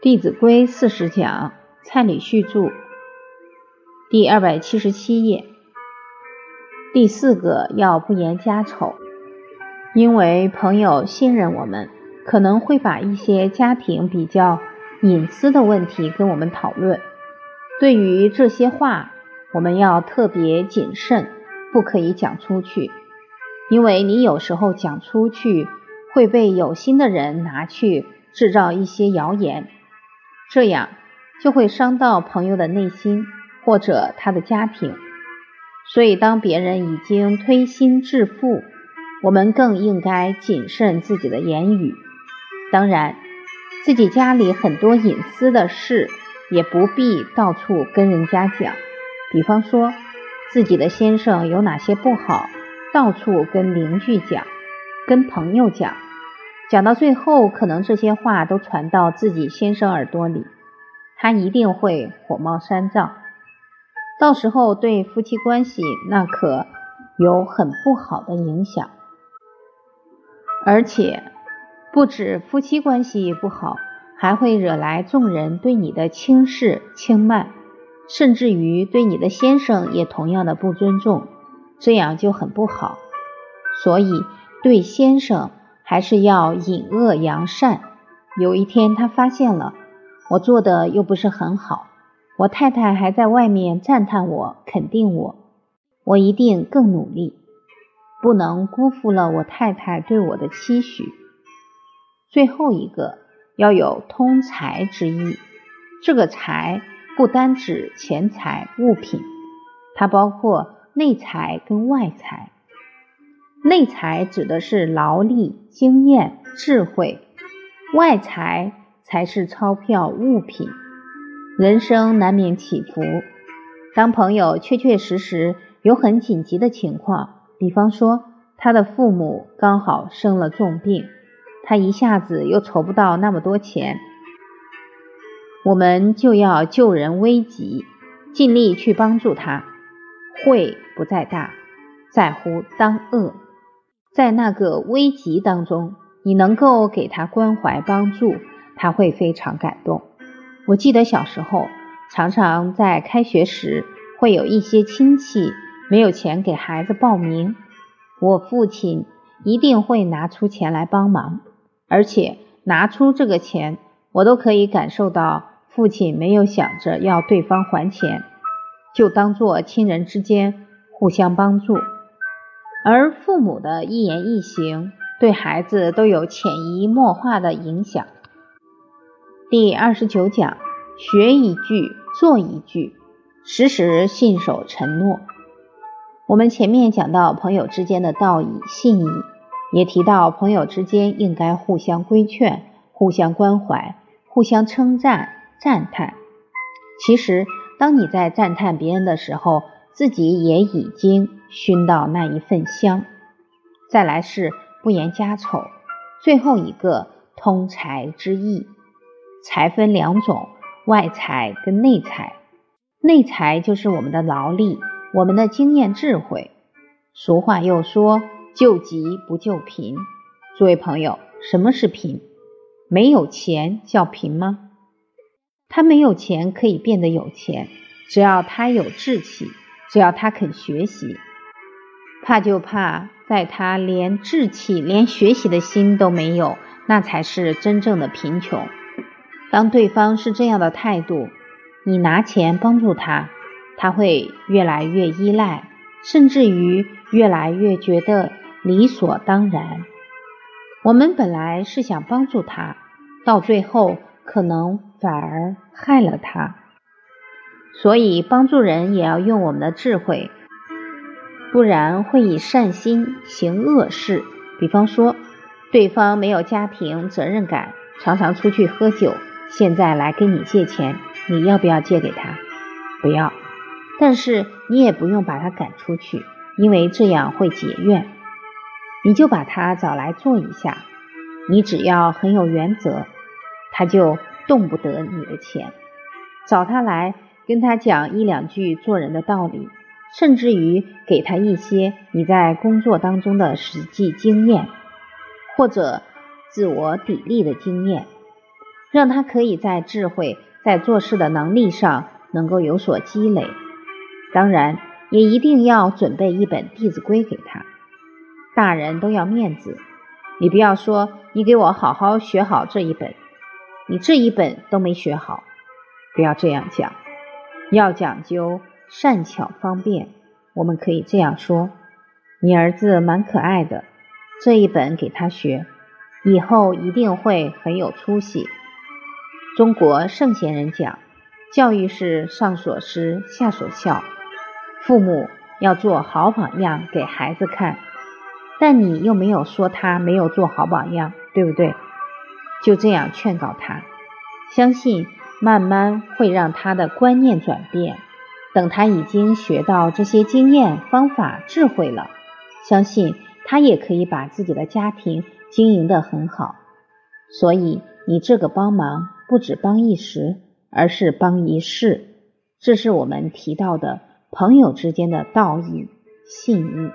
《弟子规》四十讲，蔡礼旭著，第二百七十七页。第四个要不言家丑，因为朋友信任我们，可能会把一些家庭比较隐私的问题跟我们讨论。对于这些话，我们要特别谨慎，不可以讲出去，因为你有时候讲出去会被有心的人拿去制造一些谣言。这样就会伤到朋友的内心或者他的家庭，所以当别人已经推心置腹，我们更应该谨慎自己的言语。当然，自己家里很多隐私的事也不必到处跟人家讲。比方说，自己的先生有哪些不好，到处跟邻居讲，跟朋友讲。讲到最后，可能这些话都传到自己先生耳朵里，他一定会火冒三丈，到时候对夫妻关系那可有很不好的影响。而且不止夫妻关系不好，还会惹来众人对你的轻视轻慢，甚至于对你的先生也同样的不尊重，这样就很不好。所以对先生。还是要隐恶扬善。有一天，他发现了我做的又不是很好，我太太还在外面赞叹我、肯定我，我一定更努力，不能辜负了我太太对我的期许。最后一个要有通财之意，这个财不单指钱财物品，它包括内财跟外财。内财指的是劳力、经验、智慧，外财才是钞票、物品。人生难免起伏，当朋友确确实实有很紧急的情况，比方说他的父母刚好生了重病，他一下子又筹不到那么多钱，我们就要救人危急，尽力去帮助他。惠不在大，在乎当恶。在那个危急当中，你能够给他关怀帮助，他会非常感动。我记得小时候，常常在开学时，会有一些亲戚没有钱给孩子报名，我父亲一定会拿出钱来帮忙，而且拿出这个钱，我都可以感受到父亲没有想着要对方还钱，就当做亲人之间互相帮助。而父母的一言一行对孩子都有潜移默化的影响。第二十九讲，学一句做一句，时时信守承诺。我们前面讲到朋友之间的道义、信义，也提到朋友之间应该互相规劝、互相关怀、互相称赞、赞叹。其实，当你在赞叹别人的时候，自己也已经熏到那一份香，再来是不言家丑，最后一个通财之意。财分两种，外财跟内财。内财就是我们的劳力，我们的经验智慧。俗话又说，救急不救贫。诸位朋友，什么是贫？没有钱叫贫吗？他没有钱可以变得有钱，只要他有志气。只要他肯学习，怕就怕在他连志气、连学习的心都没有，那才是真正的贫穷。当对方是这样的态度，你拿钱帮助他，他会越来越依赖，甚至于越来越觉得理所当然。我们本来是想帮助他，到最后可能反而害了他。所以，帮助人也要用我们的智慧，不然会以善心行恶事。比方说，对方没有家庭责任感，常常出去喝酒，现在来跟你借钱，你要不要借给他？不要。但是你也不用把他赶出去，因为这样会结怨。你就把他找来坐一下，你只要很有原则，他就动不得你的钱。找他来。跟他讲一两句做人的道理，甚至于给他一些你在工作当中的实际经验，或者自我砥砺的经验。让他可以在智慧、在做事的能力上能够有所积累。当然，也一定要准备一本《弟子规》给他。大人都要面子，你不要说你给我好好学好这一本，你这一本都没学好，不要这样讲，要讲究善巧方便。我们可以这样说：你儿子蛮可爱的，这一本给他学，以后一定会很有出息。中国圣贤人讲，教育是上所施，下所效，父母要做好榜样给孩子看。但你又没有说他没有做好榜样，对不对？就这样劝告他，相信慢慢会让他的观念转变。等他已经学到这些经验、方法、智慧了，相信他也可以把自己的家庭经营得很好。所以你这个帮忙不止帮一时，而是帮一世。这是我们提到的朋友之间的道义、信义。